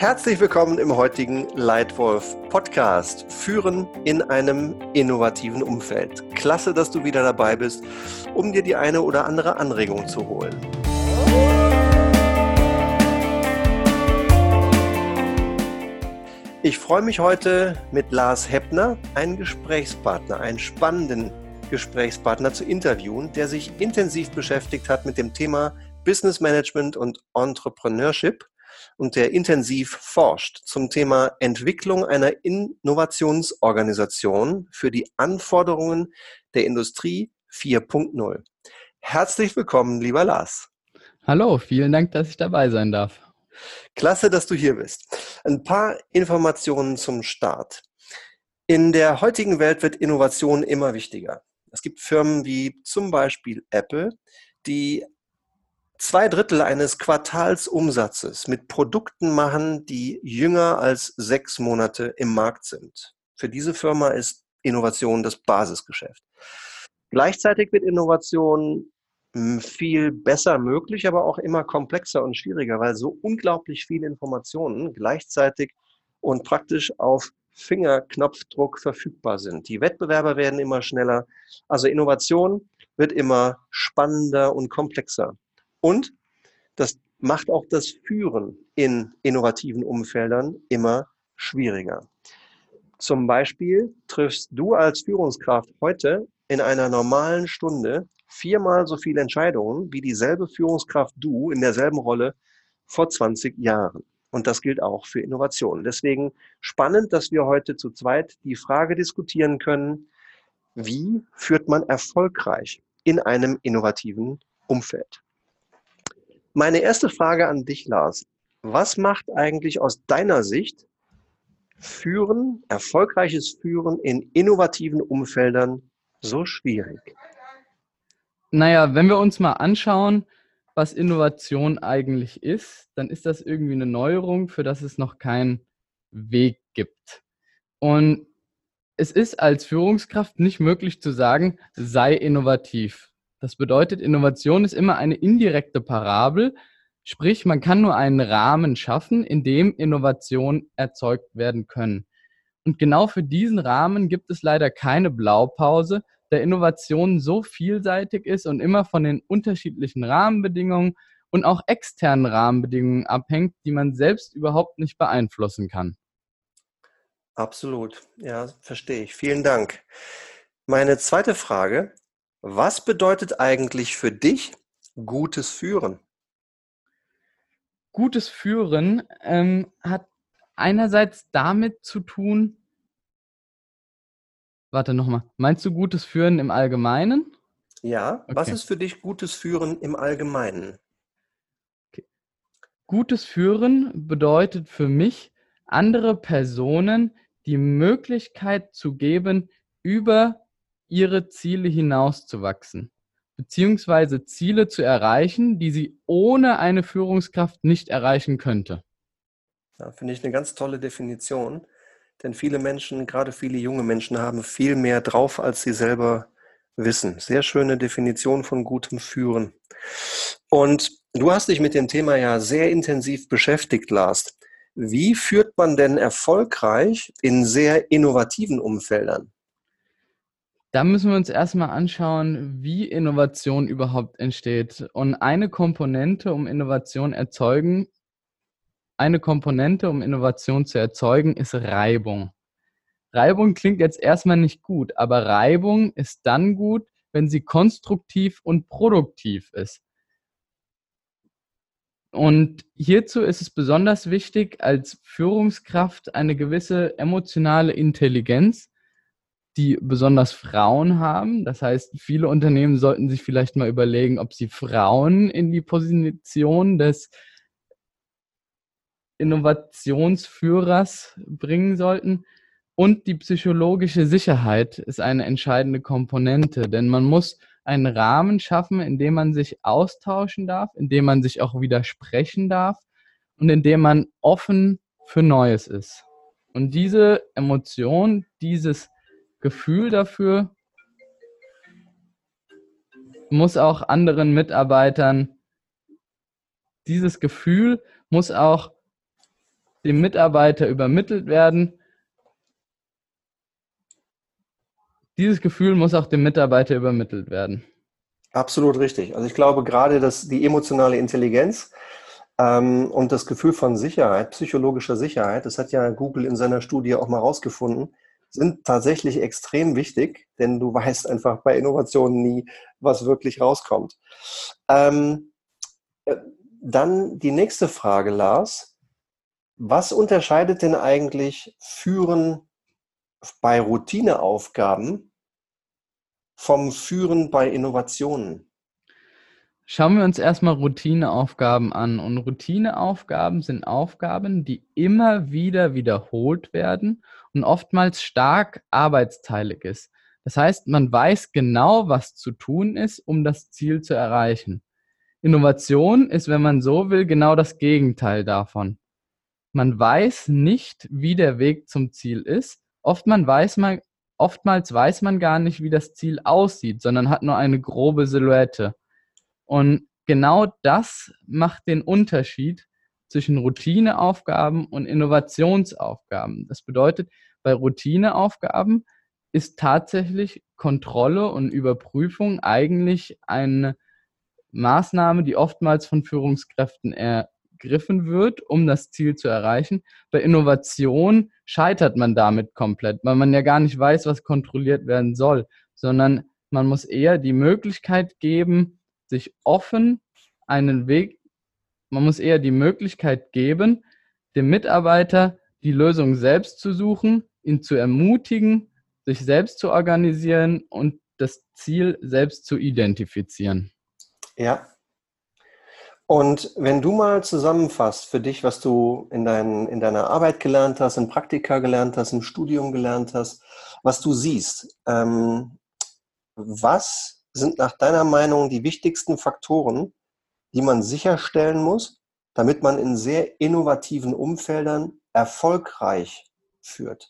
Herzlich willkommen im heutigen Leitwolf Podcast. Führen in einem innovativen Umfeld. Klasse, dass du wieder dabei bist, um dir die eine oder andere Anregung zu holen. Ich freue mich heute mit Lars Heppner, einen Gesprächspartner, einen spannenden Gesprächspartner zu interviewen, der sich intensiv beschäftigt hat mit dem Thema Business Management und Entrepreneurship und der intensiv forscht zum Thema Entwicklung einer Innovationsorganisation für die Anforderungen der Industrie 4.0. Herzlich willkommen, lieber Lars. Hallo, vielen Dank, dass ich dabei sein darf. Klasse, dass du hier bist. Ein paar Informationen zum Start. In der heutigen Welt wird Innovation immer wichtiger. Es gibt Firmen wie zum Beispiel Apple, die zwei Drittel eines Quartalsumsatzes mit Produkten machen, die jünger als sechs Monate im Markt sind. Für diese Firma ist Innovation das Basisgeschäft. Gleichzeitig wird Innovation hm, viel besser möglich, aber auch immer komplexer und schwieriger, weil so unglaublich viele Informationen gleichzeitig und praktisch auf Fingerknopfdruck verfügbar sind. Die Wettbewerber werden immer schneller. Also Innovation wird immer spannender und komplexer. Und das macht auch das Führen in innovativen Umfeldern immer schwieriger. Zum Beispiel triffst du als Führungskraft heute in einer normalen Stunde viermal so viele Entscheidungen wie dieselbe Führungskraft du in derselben Rolle vor 20 Jahren. Und das gilt auch für Innovationen. Deswegen spannend, dass wir heute zu zweit die Frage diskutieren können, wie führt man erfolgreich in einem innovativen Umfeld? Meine erste Frage an dich, Lars. Was macht eigentlich aus deiner Sicht Führen, erfolgreiches Führen in innovativen Umfeldern so schwierig? Naja, wenn wir uns mal anschauen, was Innovation eigentlich ist, dann ist das irgendwie eine Neuerung, für das es noch keinen Weg gibt. Und es ist als Führungskraft nicht möglich zu sagen, sei innovativ. Das bedeutet, Innovation ist immer eine indirekte Parabel, sprich man kann nur einen Rahmen schaffen, in dem Innovationen erzeugt werden können. Und genau für diesen Rahmen gibt es leider keine Blaupause, da Innovation so vielseitig ist und immer von den unterschiedlichen Rahmenbedingungen und auch externen Rahmenbedingungen abhängt, die man selbst überhaupt nicht beeinflussen kann. Absolut, ja, verstehe ich. Vielen Dank. Meine zweite Frage, was bedeutet eigentlich für dich gutes Führen? Gutes Führen ähm, hat einerseits damit zu tun, warte nochmal, meinst du gutes Führen im Allgemeinen? Ja, okay. was ist für dich gutes Führen im Allgemeinen? Okay. Gutes Führen bedeutet für mich, andere Personen die Möglichkeit zu geben, über ihre Ziele hinauszuwachsen, beziehungsweise Ziele zu erreichen, die sie ohne eine Führungskraft nicht erreichen könnte. Ja, finde ich eine ganz tolle Definition, denn viele Menschen, gerade viele junge Menschen, haben viel mehr drauf, als sie selber wissen. Sehr schöne Definition von gutem Führen. Und du hast dich mit dem Thema ja sehr intensiv beschäftigt, Lars. Wie führt man denn erfolgreich in sehr innovativen Umfeldern? Da müssen wir uns erstmal anschauen, wie Innovation überhaupt entsteht. Und eine Komponente, um Innovation erzeugen, eine Komponente, um Innovation zu erzeugen, ist Reibung. Reibung klingt jetzt erstmal nicht gut, aber Reibung ist dann gut, wenn sie konstruktiv und produktiv ist. Und hierzu ist es besonders wichtig, als Führungskraft eine gewisse emotionale Intelligenz die besonders Frauen haben. Das heißt, viele Unternehmen sollten sich vielleicht mal überlegen, ob sie Frauen in die Position des Innovationsführers bringen sollten. Und die psychologische Sicherheit ist eine entscheidende Komponente, denn man muss einen Rahmen schaffen, in dem man sich austauschen darf, in dem man sich auch widersprechen darf und in dem man offen für Neues ist. Und diese Emotion, dieses Gefühl dafür muss auch anderen Mitarbeitern, dieses Gefühl muss auch dem Mitarbeiter übermittelt werden. Dieses Gefühl muss auch dem Mitarbeiter übermittelt werden. Absolut richtig. Also ich glaube gerade, dass die emotionale Intelligenz ähm, und das Gefühl von Sicherheit, psychologischer Sicherheit, das hat ja Google in seiner Studie auch mal rausgefunden, sind tatsächlich extrem wichtig, denn du weißt einfach bei Innovationen nie, was wirklich rauskommt. Ähm, äh, dann die nächste Frage, Lars. Was unterscheidet denn eigentlich Führen bei Routineaufgaben vom Führen bei Innovationen? Schauen wir uns erstmal Routineaufgaben an. Und Routineaufgaben sind Aufgaben, die immer wieder wiederholt werden und oftmals stark arbeitsteilig ist. Das heißt, man weiß genau, was zu tun ist, um das Ziel zu erreichen. Innovation ist, wenn man so will, genau das Gegenteil davon. Man weiß nicht, wie der Weg zum Ziel ist. Oft man weiß man, oftmals weiß man gar nicht, wie das Ziel aussieht, sondern hat nur eine grobe Silhouette. Und genau das macht den Unterschied zwischen Routineaufgaben und Innovationsaufgaben. Das bedeutet, bei Routineaufgaben ist tatsächlich Kontrolle und Überprüfung eigentlich eine Maßnahme, die oftmals von Führungskräften ergriffen wird, um das Ziel zu erreichen. Bei Innovation scheitert man damit komplett, weil man ja gar nicht weiß, was kontrolliert werden soll, sondern man muss eher die Möglichkeit geben, sich offen einen Weg, man muss eher die Möglichkeit geben, dem Mitarbeiter die Lösung selbst zu suchen, ihn zu ermutigen, sich selbst zu organisieren und das Ziel selbst zu identifizieren. Ja. Und wenn du mal zusammenfasst für dich, was du in, dein, in deiner Arbeit gelernt hast, in Praktika gelernt hast, im Studium gelernt hast, was du siehst, ähm, was sind nach deiner Meinung die wichtigsten Faktoren, die man sicherstellen muss, damit man in sehr innovativen Umfeldern erfolgreich führt?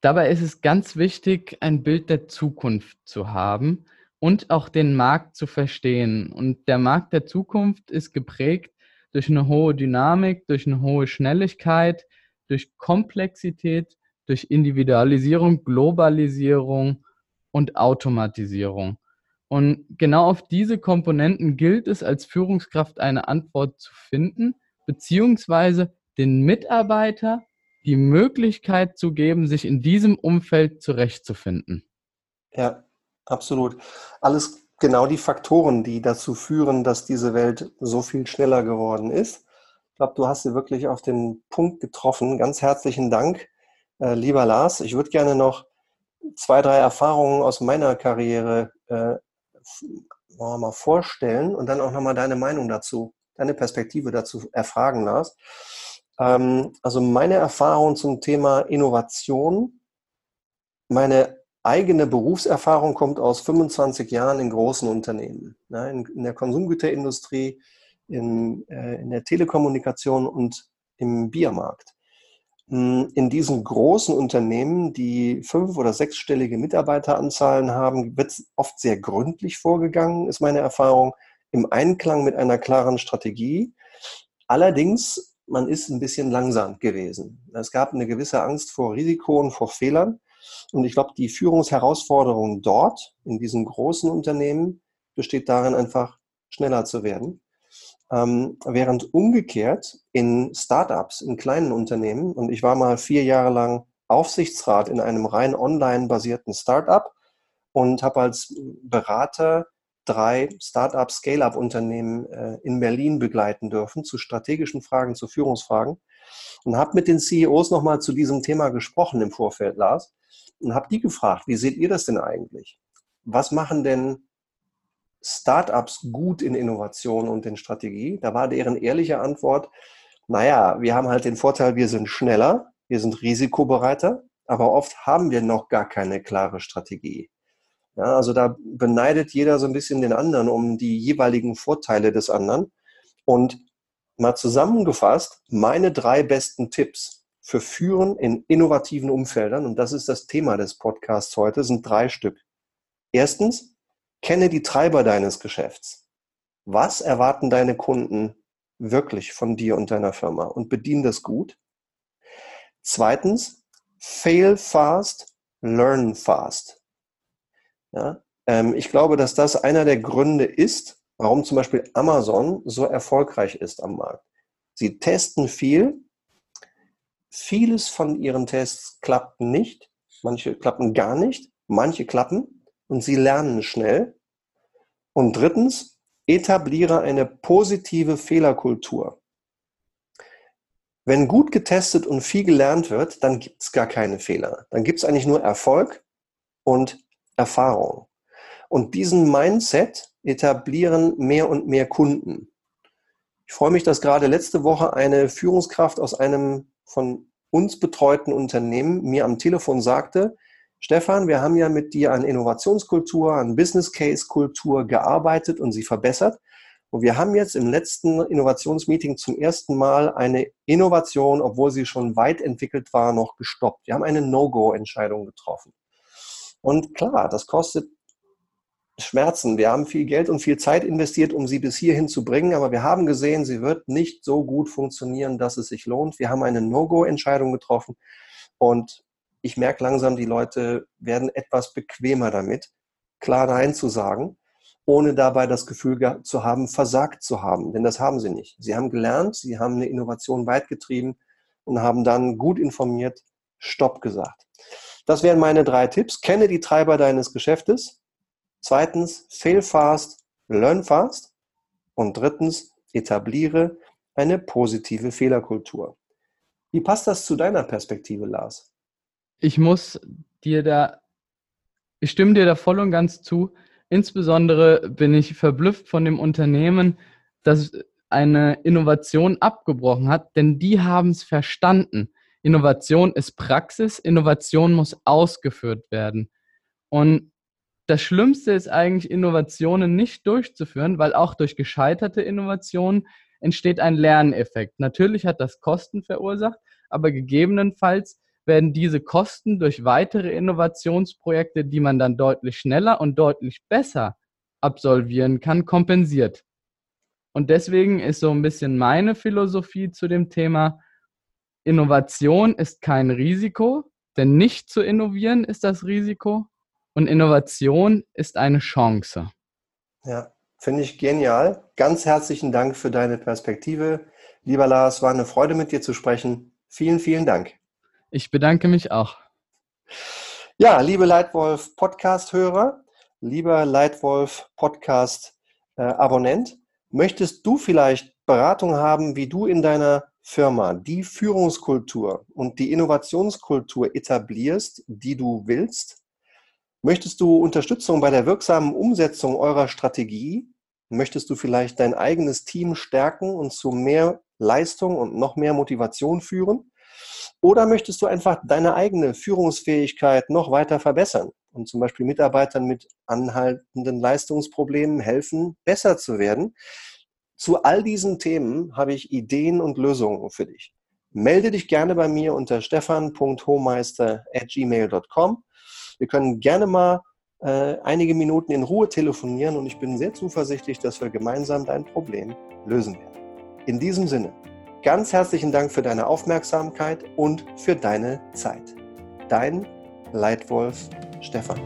Dabei ist es ganz wichtig, ein Bild der Zukunft zu haben und auch den Markt zu verstehen. Und der Markt der Zukunft ist geprägt durch eine hohe Dynamik, durch eine hohe Schnelligkeit, durch Komplexität, durch Individualisierung, Globalisierung und Automatisierung. Und genau auf diese Komponenten gilt es als Führungskraft eine Antwort zu finden, beziehungsweise den Mitarbeiter die Möglichkeit zu geben, sich in diesem Umfeld zurechtzufinden. Ja, Absolut. Alles genau die Faktoren, die dazu führen, dass diese Welt so viel schneller geworden ist. Ich glaube, du hast sie wirklich auf den Punkt getroffen. Ganz herzlichen Dank, äh, lieber Lars. Ich würde gerne noch zwei, drei Erfahrungen aus meiner Karriere äh, mal vorstellen und dann auch nochmal deine Meinung dazu, deine Perspektive dazu erfragen, Lars. Ähm, also meine Erfahrung zum Thema Innovation, meine eigene Berufserfahrung kommt aus 25 Jahren in großen Unternehmen, ne, in, in, der Konsumgüterindustrie, in, äh, in der Telekommunikation und im Biermarkt. Hm, in diesen großen Unternehmen, die fünf- oder sechsstellige Mitarbeiteranzahlen haben, wird oft sehr gründlich vorgegangen, ist meine Erfahrung, im Einklang mit einer klaren Strategie. Allerdings, man ist ein bisschen langsam gewesen. Es gab eine gewisse Angst vor Risiko und vor Fehlern. Und ich glaube, die Führungsherausforderung dort, in diesen großen Unternehmen, besteht darin, einfach schneller zu werden. Ähm, während umgekehrt in Startups, in kleinen Unternehmen, und ich war mal vier Jahre lang Aufsichtsrat in einem rein online basierten Startup und habe als Berater drei Startup Scale-up-Unternehmen äh, in Berlin begleiten dürfen zu strategischen Fragen, zu Führungsfragen und habe mit den CEOs nochmal zu diesem Thema gesprochen im Vorfeld, Lars und habe die gefragt, wie seht ihr das denn eigentlich? Was machen denn Startups gut in Innovation und in Strategie? Da war deren ehrliche Antwort, naja, wir haben halt den Vorteil, wir sind schneller, wir sind risikobereiter, aber oft haben wir noch gar keine klare Strategie. Ja, also da beneidet jeder so ein bisschen den anderen um die jeweiligen Vorteile des anderen. Und mal zusammengefasst, meine drei besten Tipps für Führen in innovativen Umfeldern, und das ist das Thema des Podcasts heute, sind drei Stück. Erstens, kenne die Treiber deines Geschäfts. Was erwarten deine Kunden wirklich von dir und deiner Firma und bedien das gut. Zweitens, fail fast, learn fast. Ja, ähm, ich glaube, dass das einer der Gründe ist, warum zum Beispiel Amazon so erfolgreich ist am Markt. Sie testen viel. Vieles von ihren Tests klappt nicht. Manche klappen gar nicht. Manche klappen und sie lernen schnell. Und drittens, etabliere eine positive Fehlerkultur. Wenn gut getestet und viel gelernt wird, dann gibt es gar keine Fehler. Dann gibt es eigentlich nur Erfolg und Erfahrung. Und diesen Mindset etablieren mehr und mehr Kunden. Ich freue mich, dass gerade letzte Woche eine Führungskraft aus einem von uns betreuten Unternehmen mir am Telefon sagte, Stefan, wir haben ja mit dir an Innovationskultur, an Business Case Kultur gearbeitet und sie verbessert. Und wir haben jetzt im letzten Innovationsmeeting zum ersten Mal eine Innovation, obwohl sie schon weit entwickelt war, noch gestoppt. Wir haben eine No-Go-Entscheidung getroffen. Und klar, das kostet Schmerzen. Wir haben viel Geld und viel Zeit investiert, um sie bis hierhin zu bringen, aber wir haben gesehen, sie wird nicht so gut funktionieren, dass es sich lohnt. Wir haben eine No-Go-Entscheidung getroffen und ich merke langsam, die Leute werden etwas bequemer damit, klar Nein zu sagen, ohne dabei das Gefühl zu haben, versagt zu haben. Denn das haben sie nicht. Sie haben gelernt, sie haben eine Innovation weit getrieben und haben dann gut informiert Stopp gesagt. Das wären meine drei Tipps. Kenne die Treiber deines Geschäftes. Zweitens, fail fast, learn fast. Und drittens, etabliere eine positive Fehlerkultur. Wie passt das zu deiner Perspektive, Lars? Ich muss dir da, ich stimme dir da voll und ganz zu. Insbesondere bin ich verblüfft von dem Unternehmen, das eine Innovation abgebrochen hat, denn die haben es verstanden. Innovation ist Praxis, Innovation muss ausgeführt werden. Und das Schlimmste ist eigentlich, Innovationen nicht durchzuführen, weil auch durch gescheiterte Innovationen entsteht ein Lerneffekt. Natürlich hat das Kosten verursacht, aber gegebenenfalls werden diese Kosten durch weitere Innovationsprojekte, die man dann deutlich schneller und deutlich besser absolvieren kann, kompensiert. Und deswegen ist so ein bisschen meine Philosophie zu dem Thema, Innovation ist kein Risiko, denn nicht zu innovieren ist das Risiko und Innovation ist eine Chance. Ja, finde ich genial. Ganz herzlichen Dank für deine Perspektive. Lieber Lars, war eine Freude mit dir zu sprechen. Vielen, vielen Dank. Ich bedanke mich auch. Ja, liebe Leitwolf Podcast-Hörer, lieber Leitwolf Podcast-Abonnent, äh, möchtest du vielleicht Beratung haben, wie du in deiner Firma die Führungskultur und die Innovationskultur etablierst, die du willst? Möchtest du Unterstützung bei der wirksamen Umsetzung eurer Strategie? Möchtest du vielleicht dein eigenes Team stärken und zu mehr Leistung und noch mehr Motivation führen? Oder möchtest du einfach deine eigene Führungsfähigkeit noch weiter verbessern und zum Beispiel Mitarbeitern mit anhaltenden Leistungsproblemen helfen, besser zu werden? Zu all diesen Themen habe ich Ideen und Lösungen für dich. Melde dich gerne bei mir unter stefan.hohmeister.gmail.com wir können gerne mal äh, einige Minuten in Ruhe telefonieren und ich bin sehr zuversichtlich, dass wir gemeinsam dein Problem lösen werden. In diesem Sinne, ganz herzlichen Dank für deine Aufmerksamkeit und für deine Zeit. Dein Leitwolf Stefan.